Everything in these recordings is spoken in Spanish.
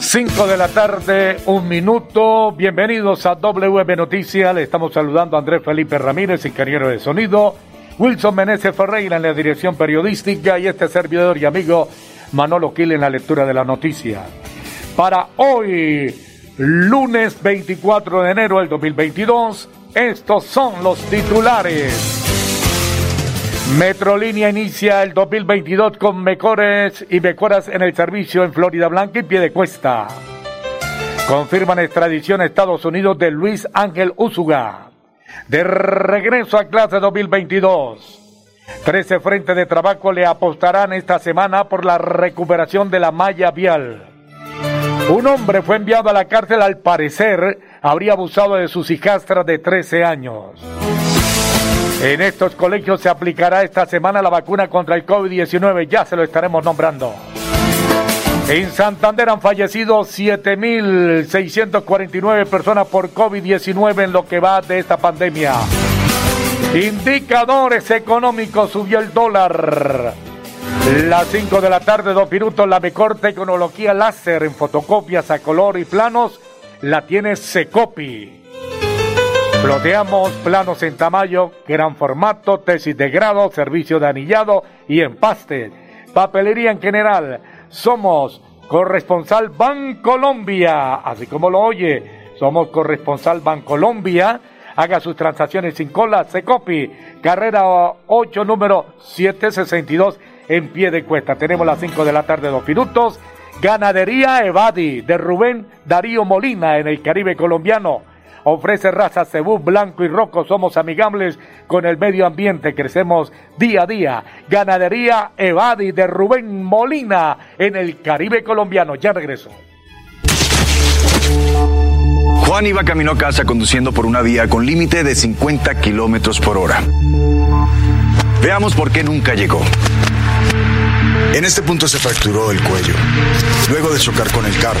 5 de la tarde, un minuto. Bienvenidos a WM Noticias. Le estamos saludando a Andrés Felipe Ramírez, ingeniero de sonido. Wilson Meneses Ferreira en la dirección periodística y este servidor y amigo Manolo Quil en la lectura de la noticia. Para hoy, lunes 24 de enero del 2022, estos son los titulares. Metrolínea inicia el 2022 con mejores y mejoras en el servicio en Florida Blanca y Piedecuesta. Confirman extradición a Estados Unidos de Luis Ángel Úsuga. De regreso a clase 2022. Trece frentes de trabajo le apostarán esta semana por la recuperación de la malla vial. Un hombre fue enviado a la cárcel al parecer habría abusado de sus hijastras de 13 años. En estos colegios se aplicará esta semana la vacuna contra el COVID-19, ya se lo estaremos nombrando. En Santander han fallecido 7.649 personas por COVID-19 en lo que va de esta pandemia. Indicadores económicos, subió el dólar. Las 5 de la tarde, dos minutos, la mejor tecnología láser en fotocopias a color y planos la tiene Secopi. Ploteamos planos en tamaño, gran formato, tesis de grado, servicio de anillado y empaste. Papelería en general. Somos corresponsal Bancolombia, así como lo oye. Somos corresponsal Bancolombia. Haga sus transacciones sin cola, Secopi, carrera 8, número 762, en pie de cuesta. Tenemos las 5 de la tarde, dos minutos. Ganadería Evadi de Rubén Darío Molina en el Caribe colombiano ofrece raza cebú blanco y rojo. Somos amigables con el medio ambiente, crecemos día a día. Ganadería Evadi de Rubén Molina en el Caribe colombiano. Ya regreso. Juan iba camino a casa conduciendo por una vía con límite de 50 kilómetros por hora. Veamos por qué nunca llegó. En este punto se fracturó el cuello, luego de chocar con el carro.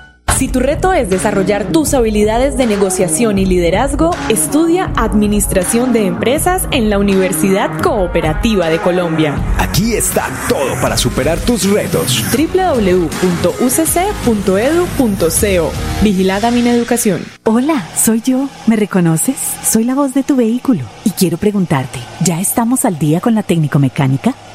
Si tu reto es desarrollar tus habilidades de negociación y liderazgo, estudia Administración de Empresas en la Universidad Cooperativa de Colombia. Aquí está todo para superar tus retos. www.ucc.edu.co Vigilada mi educación. Hola, soy yo. ¿Me reconoces? Soy la voz de tu vehículo y quiero preguntarte, ¿ya estamos al día con la técnico mecánica?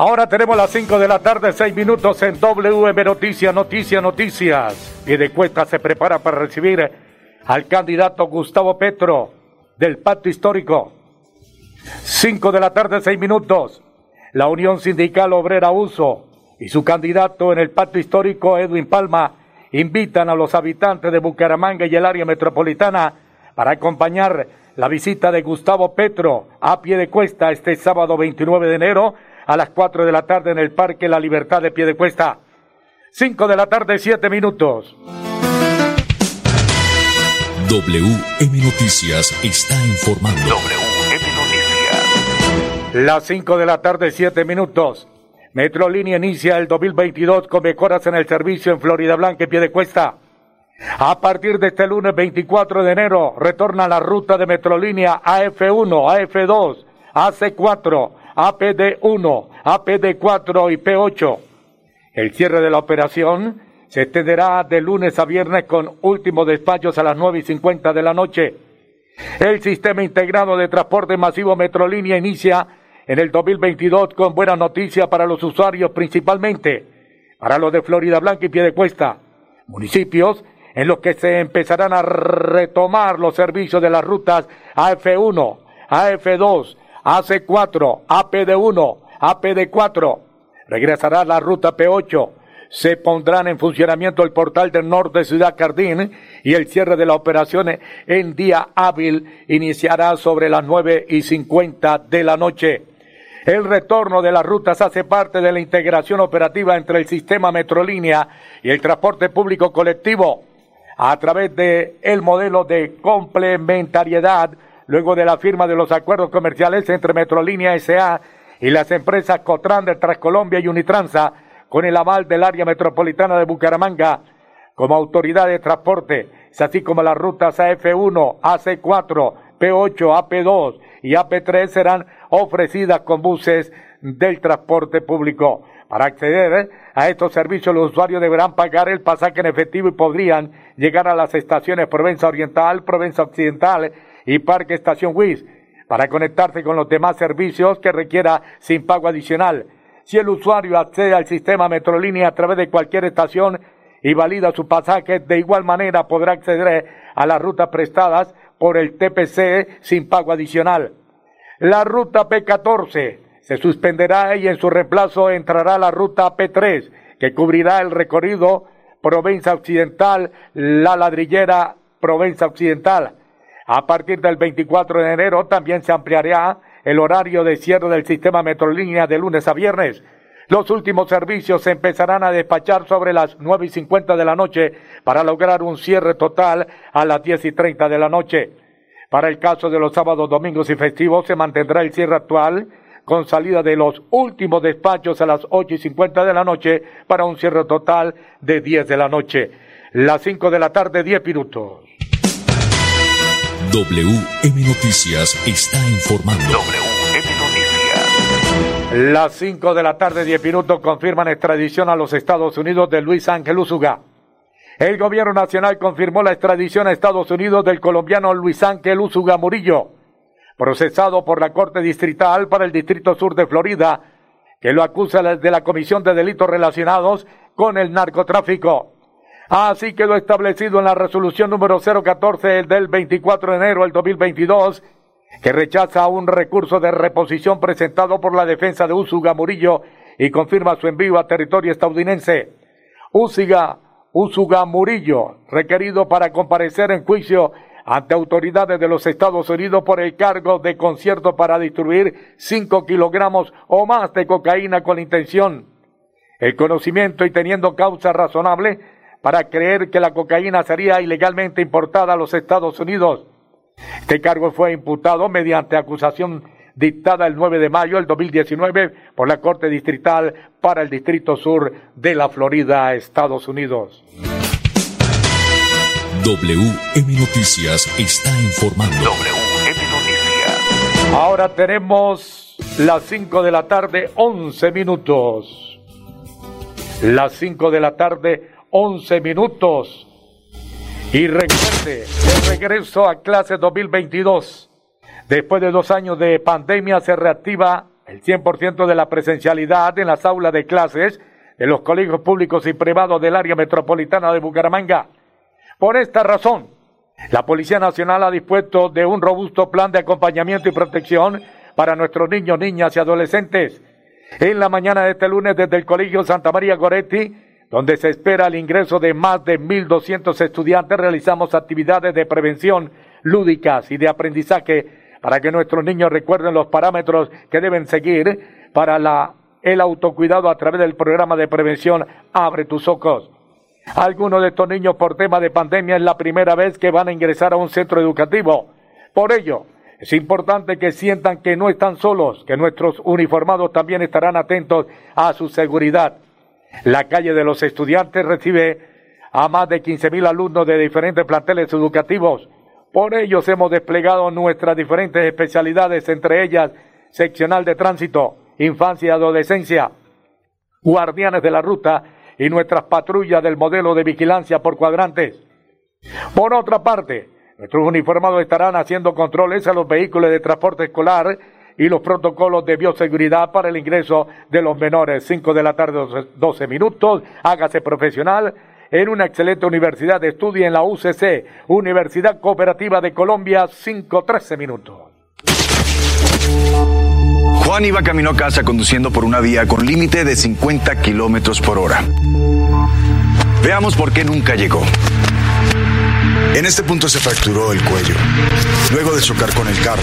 Ahora tenemos las 5 de la tarde, 6 minutos en WM Noticias, Noticias, Noticias. Cuesta se prepara para recibir al candidato Gustavo Petro del Pacto Histórico. 5 de la tarde, 6 minutos. La Unión Sindical Obrera Uso y su candidato en el Pacto Histórico, Edwin Palma, invitan a los habitantes de Bucaramanga y el área metropolitana para acompañar la visita de Gustavo Petro a pie de cuesta este sábado 29 de enero a las 4 de la tarde en el Parque La Libertad de Piedecuesta. 5 de la tarde, 7 minutos. WM Noticias está informando. WM Noticias. Las 5 de la tarde, 7 minutos. Metrolínea inicia el 2022 con mejoras en el servicio en Florida Blanca y Piedecuesta. A partir de este lunes 24 de enero retorna la ruta de Metrolínea AF1, AF2, AC4, APD1, APD4 y P8. El cierre de la operación se extenderá de lunes a viernes con últimos despachos a las 9 y 50 de la noche. El sistema integrado de transporte masivo Metrolínea inicia en el 2022 con buena noticia para los usuarios principalmente para los de Florida Blanca y Piedecuesta, municipios en los que se empezarán a retomar los servicios de las rutas AF1, AF2, AC4, APD1, APD4. Regresará la ruta P8. Se pondrán en funcionamiento el portal del norte Ciudad Cardín y el cierre de la operación en día hábil iniciará sobre las nueve y cincuenta de la noche. El retorno de las rutas hace parte de la integración operativa entre el sistema Metrolínea y el transporte público colectivo a través de el modelo de complementariedad luego de la firma de los acuerdos comerciales entre Metrolínea S.A. y las empresas Cotran de Transcolombia y Unitransa, con el aval del área metropolitana de Bucaramanga como autoridad de transporte, así como las rutas AF1, AC4, P8, AP2 y AP3 serán ofrecidas con buses del transporte público. Para acceder a estos servicios, los usuarios deberán pagar el pasaje en efectivo y podrían llegar a las estaciones Provenza Oriental, Provenza Occidental y Parque Estación WIS para conectarse con los demás servicios que requiera sin pago adicional. Si el usuario accede al sistema Metrolínea a través de cualquier estación y valida su pasaje, de igual manera podrá acceder a las rutas prestadas por el TPC sin pago adicional. La ruta P14 se suspenderá y en su reemplazo entrará la ruta P3 que cubrirá el recorrido Provenza Occidental, La Ladrillera, Provenza Occidental. A partir del 24 de enero también se ampliará el horario de cierre del sistema Metrolínea de lunes a viernes. Los últimos servicios se empezarán a despachar sobre las 9 y 50 de la noche para lograr un cierre total a las 10 y 30 de la noche. Para el caso de los sábados, domingos y festivos se mantendrá el cierre actual con salida de los últimos despachos a las 8 y 50 de la noche para un cierre total de 10 de la noche. Las 5 de la tarde, 10 minutos. WM Noticias está informando. WM Noticias. Las 5 de la tarde, 10 minutos, confirman extradición a los Estados Unidos de Luis Ángel Usuga. El gobierno nacional confirmó la extradición a Estados Unidos del colombiano Luis Ángel Usuga Murillo procesado por la Corte Distrital para el Distrito Sur de Florida, que lo acusa de la Comisión de Delitos Relacionados con el narcotráfico. Así quedó establecido en la resolución número 014 del 24 de enero del 2022, que rechaza un recurso de reposición presentado por la defensa de Usuga Murillo y confirma su envío a territorio estadounidense. Usuga, Usuga Murillo, requerido para comparecer en juicio ante autoridades de los Estados Unidos por el cargo de concierto para distribuir 5 kilogramos o más de cocaína con intención, el conocimiento y teniendo causa razonable para creer que la cocaína sería ilegalmente importada a los Estados Unidos. Este cargo fue imputado mediante acusación dictada el 9 de mayo del 2019 por la Corte Distrital para el Distrito Sur de la Florida, Estados Unidos. WM Noticias está informando. WM Noticias. Ahora tenemos las 5 de la tarde, 11 minutos. Las 5 de la tarde, 11 minutos. Y recuerde, el regreso a clase 2022. Después de dos años de pandemia se reactiva el 100% de la presencialidad en las aulas de clases de los colegios públicos y privados del área metropolitana de Bucaramanga. Por esta razón, la Policía Nacional ha dispuesto de un robusto plan de acompañamiento y protección para nuestros niños, niñas y adolescentes. En la mañana de este lunes desde el Colegio Santa María Goretti, donde se espera el ingreso de más de 1.200 estudiantes, realizamos actividades de prevención lúdicas y de aprendizaje para que nuestros niños recuerden los parámetros que deben seguir para el autocuidado a través del programa de prevención Abre tus ojos. Algunos de estos niños por tema de pandemia es la primera vez que van a ingresar a un centro educativo. Por ello, es importante que sientan que no están solos, que nuestros uniformados también estarán atentos a su seguridad. La calle de los estudiantes recibe a más de 15.000 alumnos de diferentes planteles educativos. Por ellos hemos desplegado nuestras diferentes especialidades, entre ellas seccional de tránsito, infancia y adolescencia, guardianes de la ruta y nuestras patrullas del modelo de vigilancia por cuadrantes. Por otra parte, nuestros uniformados estarán haciendo controles a los vehículos de transporte escolar y los protocolos de bioseguridad para el ingreso de los menores. 5 de la tarde, 12 minutos. Hágase profesional en una excelente universidad de estudio en la UCC, Universidad Cooperativa de Colombia, 5, 13 minutos. Juan iba camino a casa conduciendo por una vía con límite de 50 kilómetros por hora. Veamos por qué nunca llegó. En este punto se fracturó el cuello, luego de chocar con el carro.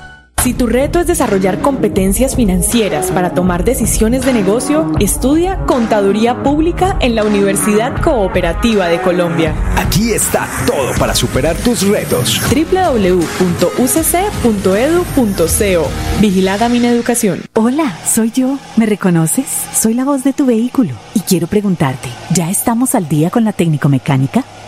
Si tu reto es desarrollar competencias financieras para tomar decisiones de negocio, estudia Contaduría Pública en la Universidad Cooperativa de Colombia. Aquí está todo para superar tus retos. www.ucc.edu.co Vigilada mi educación. Hola, soy yo. ¿Me reconoces? Soy la voz de tu vehículo y quiero preguntarte, ¿ya estamos al día con la técnico mecánica?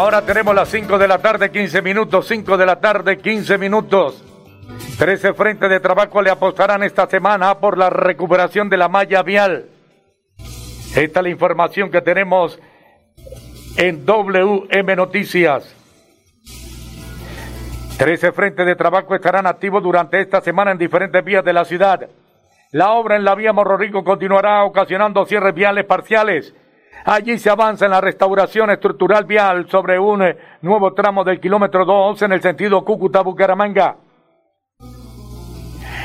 Ahora tenemos las 5 de la tarde, 15 minutos, 5 de la tarde, 15 minutos. 13 frentes de trabajo le apostarán esta semana por la recuperación de la malla vial. Esta es la información que tenemos en WM Noticias. 13 frentes de trabajo estarán activos durante esta semana en diferentes vías de la ciudad. La obra en la vía Morro continuará ocasionando cierres viales parciales Allí se avanza en la restauración estructural vial sobre un eh, nuevo tramo del kilómetro 2 en el sentido Cúcuta-Bucaramanga.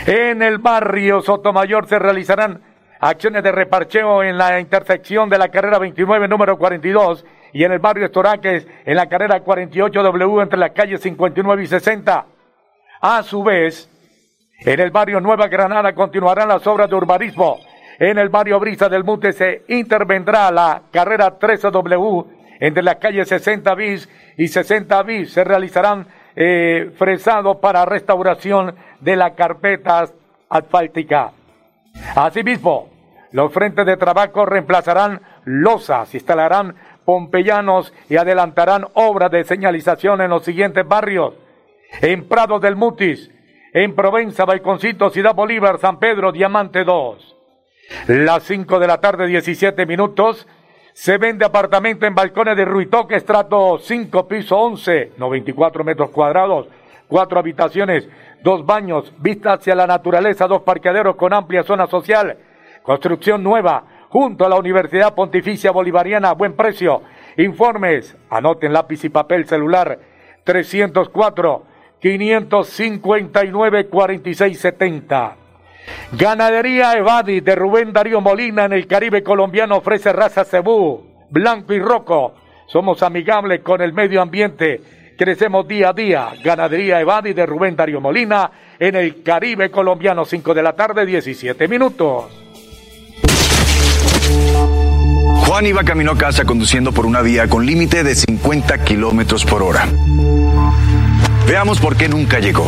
En el barrio Sotomayor se realizarán acciones de reparcheo en la intersección de la carrera 29 número 42 y en el barrio Estoraques en la carrera 48W entre las calles 59 y 60. A su vez, en el barrio Nueva Granada continuarán las obras de urbanismo en el barrio Brisa del Mute se intervendrá la carrera 13W entre las calles 60 bis y 60 bis. Se realizarán eh, fresados para restauración de la carpeta asfáltica. Asimismo, los frentes de trabajo reemplazarán losas, instalarán pompeyanos y adelantarán obras de señalización en los siguientes barrios. En Prado del Mutis, en Provenza, Balconcito, Ciudad Bolívar, San Pedro, Diamante 2. Las 5 de la tarde, 17 minutos. Se vende apartamento en balcones de Ruitoque, estrato 5, piso 11, 94 metros cuadrados, cuatro habitaciones, dos baños, vista hacia la naturaleza, dos parqueaderos con amplia zona social, construcción nueva, junto a la Universidad Pontificia Bolivariana, buen precio. Informes, anoten lápiz y papel celular, 304 559 4670. Ganadería Evadi de Rubén Darío Molina en el Caribe colombiano ofrece raza cebú, blanco y roco. Somos amigables con el medio ambiente. Crecemos día a día. Ganadería Evadi de Rubén Darío Molina en el Caribe colombiano, 5 de la tarde, 17 minutos. Juan iba camino a casa conduciendo por una vía con límite de 50 kilómetros por hora. Veamos por qué nunca llegó.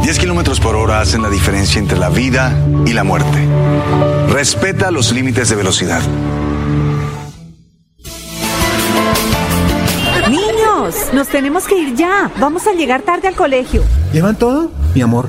10 kilómetros por hora hacen la diferencia entre la vida y la muerte. Respeta los límites de velocidad. Niños, nos tenemos que ir ya. Vamos a llegar tarde al colegio. ¿Llevan todo? Mi amor,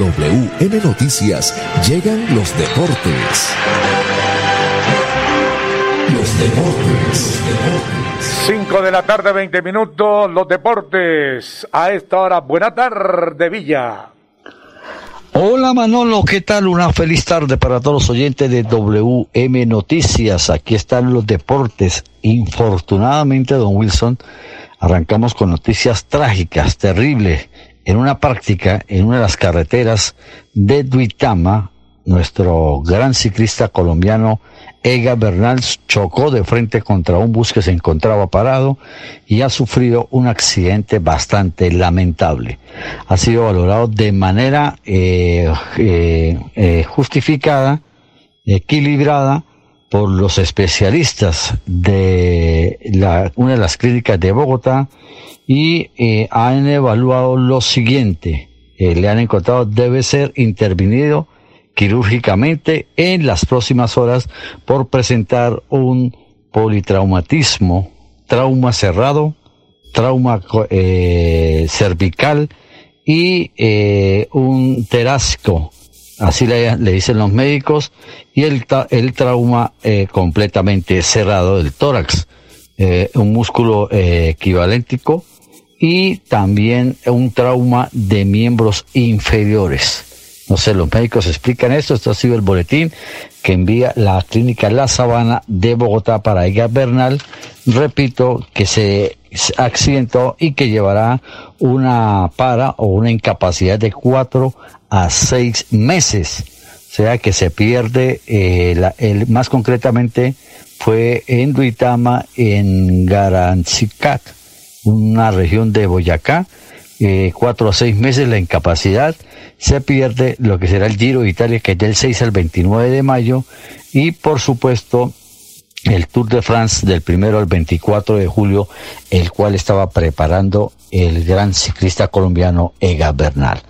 WM Noticias llegan los deportes. Los deportes. 5 de la tarde, 20 minutos, los deportes. A esta hora, buena tarde, Villa. Hola Manolo, ¿qué tal? Una feliz tarde para todos los oyentes de WM Noticias. Aquí están los deportes. Infortunadamente, don Wilson, arrancamos con noticias trágicas, terribles en una práctica en una de las carreteras de Duitama, nuestro gran ciclista colombiano Ega Bernal chocó de frente contra un bus que se encontraba parado y ha sufrido un accidente bastante lamentable. Ha sido valorado de manera eh, eh, eh, justificada, equilibrada, por los especialistas de la, una de las clínicas de Bogotá y eh, han evaluado lo siguiente. Eh, le han encontrado debe ser intervenido quirúrgicamente en las próximas horas por presentar un politraumatismo, trauma cerrado, trauma eh, cervical y un terasco así le, dicen los médicos, y el, el trauma eh, completamente cerrado del tórax, eh, un músculo eh, equivalentico y también un trauma de miembros inferiores. No sé, los médicos explican esto. Esto ha sido el boletín que envía la clínica La Sabana de Bogotá para Ega Bernal. Repito, que se accidentó y que llevará una para o una incapacidad de cuatro a seis meses. O sea que se pierde, eh, el, más concretamente fue en Duitama, en Garanzicac, una región de Boyacá, eh, cuatro a seis meses la incapacidad, se pierde lo que será el Giro de Italia, que es del 6 al 29 de mayo, y por supuesto el Tour de France del primero al 24 de julio, el cual estaba preparando el gran ciclista colombiano Ega Bernal.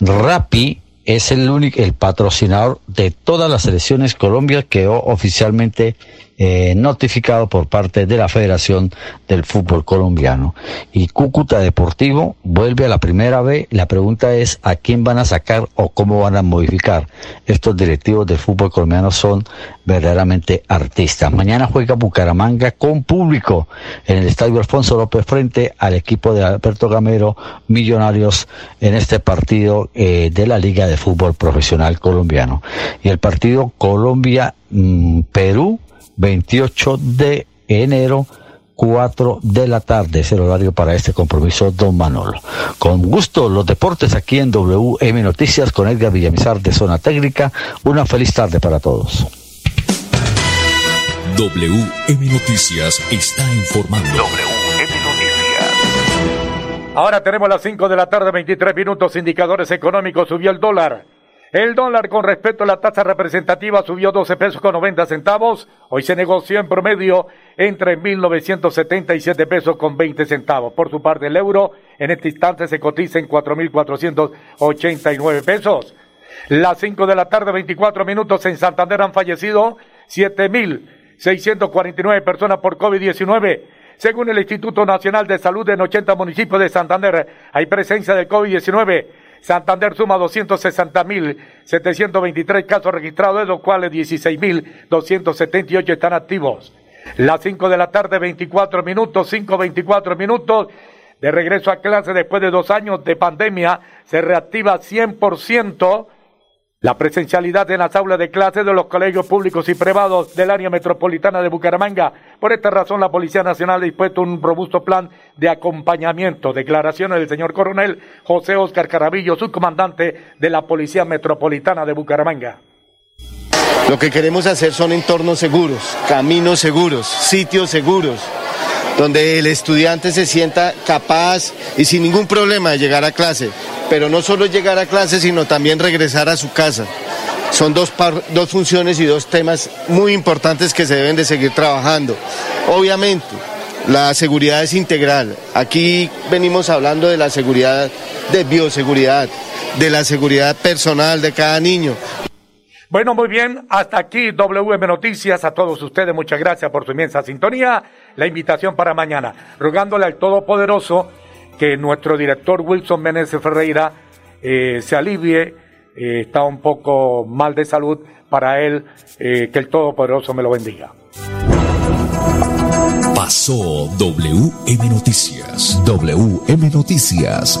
Rappi es el único, el patrocinador de todas las selecciones. Colombia quedó oficialmente eh, notificado por parte de la Federación del Fútbol Colombiano. Y Cúcuta Deportivo vuelve a la primera B. La pregunta es a quién van a sacar o cómo van a modificar. Estos directivos del fútbol colombiano son verdaderamente artistas. Mañana juega Bucaramanga con público en el Estadio Alfonso López frente al equipo de Alberto Gamero Millonarios en este partido eh, de la Liga de Fútbol Profesional Colombiano. Y el partido Colombia-Perú 28 de enero, 4 de la tarde. Es el horario para este compromiso, don Manolo. Con gusto, los deportes aquí en WM Noticias con Edgar Villamizar de Zona Técnica. Una feliz tarde para todos. WM Noticias está informando. WM Noticias. Ahora tenemos las 5 de la tarde, 23 minutos, indicadores económicos, subió el dólar. El dólar con respecto a la tasa representativa subió 12 pesos con 90 centavos. Hoy se negoció en promedio entre 1.977 pesos con 20 centavos. Por su parte, el euro en este instante se cotiza en 4.489 pesos. Las 5 de la tarde, 24 minutos en Santander han fallecido 7.649 personas por COVID-19. Según el Instituto Nacional de Salud en 80 municipios de Santander, hay presencia de COVID-19 Santander suma 260.723 casos registrados, de los cuales 16.278 están activos. Las 5 de la tarde, 24 minutos, 5, 24 minutos. De regreso a clase después de dos años de pandemia, se reactiva 100% la presencialidad en las aulas de clase de los colegios públicos y privados del área metropolitana de Bucaramanga. Por esta razón, la Policía Nacional ha dispuesto un robusto plan de acompañamiento. Declaraciones del señor coronel José Oscar Carabillo, subcomandante de la Policía Metropolitana de Bucaramanga. Lo que queremos hacer son entornos seguros, caminos seguros, sitios seguros donde el estudiante se sienta capaz y sin ningún problema de llegar a clase, pero no solo llegar a clase, sino también regresar a su casa. Son dos, dos funciones y dos temas muy importantes que se deben de seguir trabajando. Obviamente, la seguridad es integral. Aquí venimos hablando de la seguridad de bioseguridad, de la seguridad personal de cada niño. Bueno, muy bien, hasta aquí WM Noticias. A todos ustedes, muchas gracias por su inmensa sintonía. La invitación para mañana, rogándole al Todopoderoso que nuestro director Wilson Meneses Ferreira eh, se alivie, eh, está un poco mal de salud, para él, eh, que el Todopoderoso me lo bendiga. Pasó WM Noticias. WM Noticias.